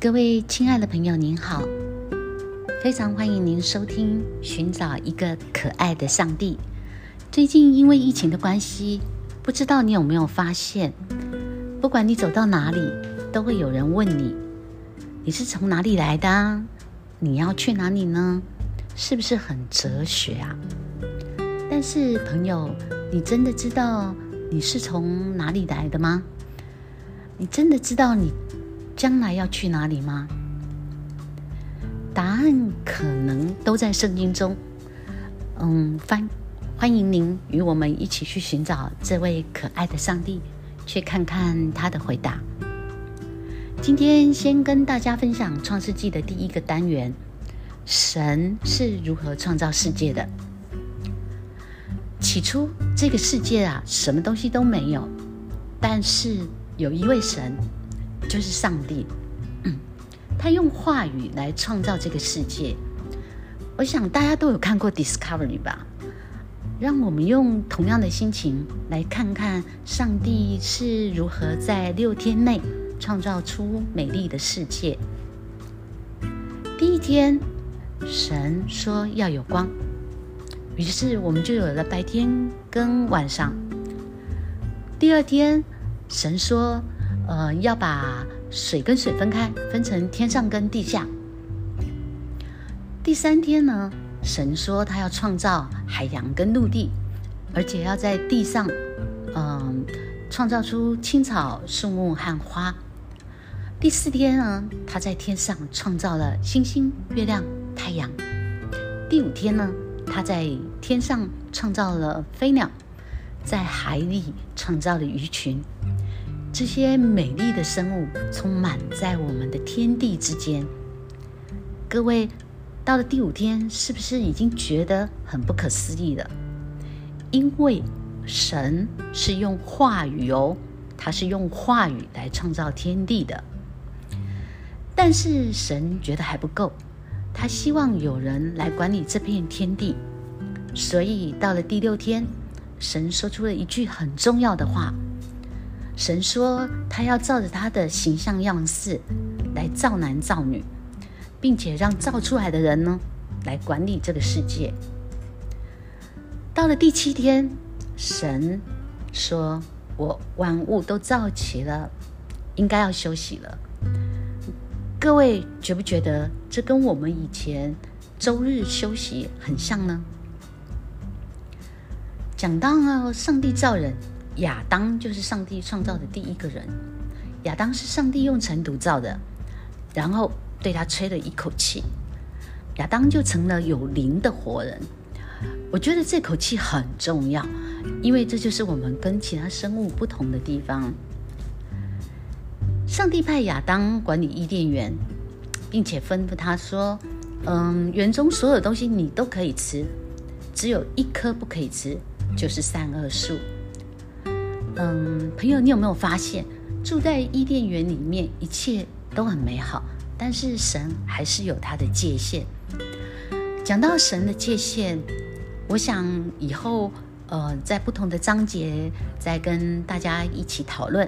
各位亲爱的朋友，您好，非常欢迎您收听《寻找一个可爱的上帝》。最近因为疫情的关系，不知道你有没有发现，不管你走到哪里，都会有人问你：你是从哪里来的？你要去哪里呢？是不是很哲学啊？但是朋友，你真的知道你是从哪里来的吗？你真的知道你？将来要去哪里吗？答案可能都在圣经中。嗯，欢欢迎您与我们一起去寻找这位可爱的上帝，去看看他的回答。今天先跟大家分享《创世纪》的第一个单元：神是如何创造世界的。起初，这个世界啊，什么东西都没有，但是有一位神。就是上帝，他用话语来创造这个世界。我想大家都有看过《Discovery》吧？让我们用同样的心情来看看上帝是如何在六天内创造出美丽的世界。第一天，神说要有光，于是我们就有了白天跟晚上。第二天，神说。呃，要把水跟水分开，分成天上跟地下。第三天呢，神说他要创造海洋跟陆地，而且要在地上，嗯，创造出青草、树木和花。第四天呢，他在天上创造了星星、月亮、太阳。第五天呢，他在天上创造了飞鸟，在海里创造了鱼群。这些美丽的生物充满在我们的天地之间。各位，到了第五天，是不是已经觉得很不可思议了？因为神是用话语哦，他是用话语来创造天地的。但是神觉得还不够，他希望有人来管理这片天地。所以到了第六天，神说出了一句很重要的话。神说，他要照着他的形象样式来造男造女，并且让造出来的人呢来管理这个世界。到了第七天，神说：“我万物都造齐了，应该要休息了。”各位觉不觉得这跟我们以前周日休息很像呢？讲到上帝造人。亚当就是上帝创造的第一个人。亚当是上帝用尘土造的，然后对他吹了一口气，亚当就成了有灵的活人。我觉得这口气很重要，因为这就是我们跟其他生物不同的地方。上帝派亚当管理伊甸园，并且吩咐他说：“嗯，园中所有东西你都可以吃，只有一颗不可以吃，就是善恶树。”嗯，朋友，你有没有发现，住在伊甸园里面，一切都很美好，但是神还是有他的界限。讲到神的界限，我想以后呃，在不同的章节再跟大家一起讨论。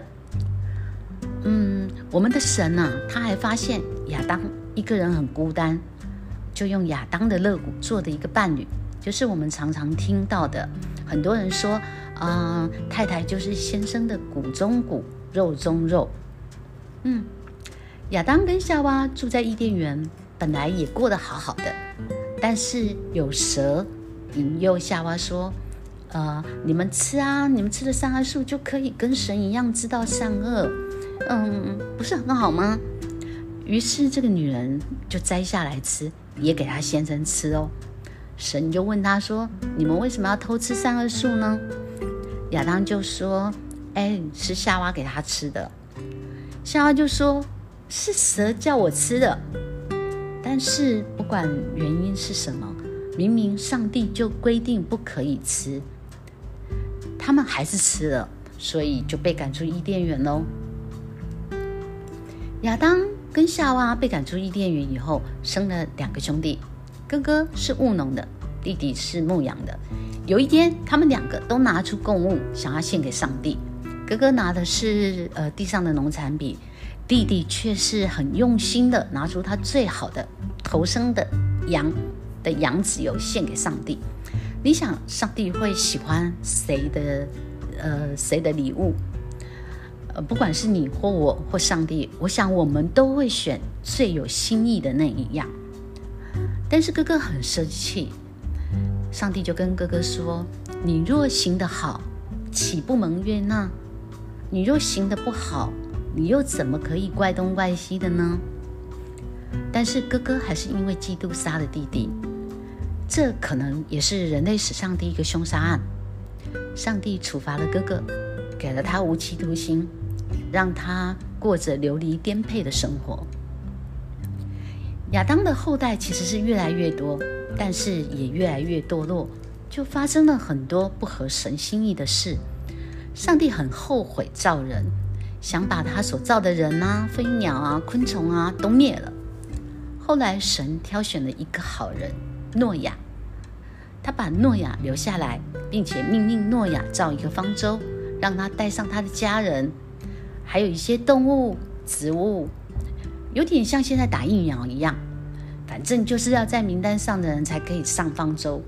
嗯，我们的神呢，他还发现亚当一个人很孤单，就用亚当的肋骨做的一个伴侣，就是我们常常听到的，很多人说。啊，太太就是先生的骨中骨，肉中肉。嗯，亚当跟夏娃住在伊甸园，本来也过得好好的，但是有蛇引诱夏娃说：“呃，你们吃啊，你们吃了善恶树就可以跟神一样知道善恶，嗯，不是很好吗？”于是这个女人就摘下来吃，也给她先生吃哦。神就问他说：“你们为什么要偷吃善恶树呢？”亚当就说：“哎，是夏娃给他吃的。”夏娃就说：“是蛇叫我吃的。”但是不管原因是什么，明明上帝就规定不可以吃，他们还是吃了，所以就被赶出伊甸园喽。亚当跟夏娃被赶出伊甸园以后，生了两个兄弟，哥哥是务农的，弟弟是牧羊的。有一天，他们两个都拿出供物，想要献给上帝。哥哥拿的是呃地上的农产品，弟弟却是很用心的拿出他最好的头生的羊的羊脂油献给上帝。你想，上帝会喜欢谁的？呃，谁的礼物？呃，不管是你或我或上帝，我想我们都会选最有心意的那一样。但是哥哥很生气，上帝就跟哥哥说：“你若行得好，岂不蒙悦纳？你若行得不好，你又怎么可以怪东怪西的呢？”但是哥哥还是因为嫉妒杀了弟弟。这可能也是人类史上第一个凶杀案。上帝处罚了哥哥，给了他无期徒刑，让他过着流离颠沛的生活。亚当的后代其实是越来越多，但是也越来越堕落，就发生了很多不合神心意的事。上帝很后悔造人，想把他所造的人啊、飞鸟啊、昆虫啊都灭了。后来神挑选了一个好人。诺亚，他把诺亚留下来，并且命令诺亚造一个方舟，让他带上他的家人，还有一些动物、植物，有点像现在打疫苗一样。反正就是要在名单上的人才可以上方舟，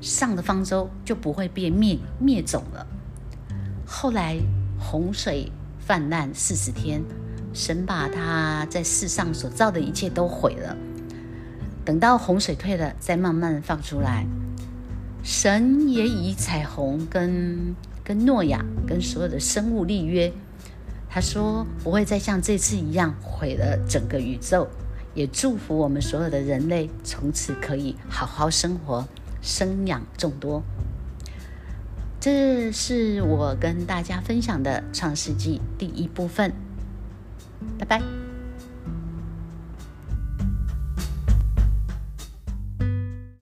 上的方舟就不会被灭灭种了。后来洪水泛滥四十天，神把他在世上所造的一切都毁了。等到洪水退了，再慢慢放出来。神也以彩虹跟跟诺亚跟所有的生物立约，他说不会再像这次一样毁了整个宇宙，也祝福我们所有的人类从此可以好好生活，生养众多。这是我跟大家分享的《创世纪》第一部分，拜拜。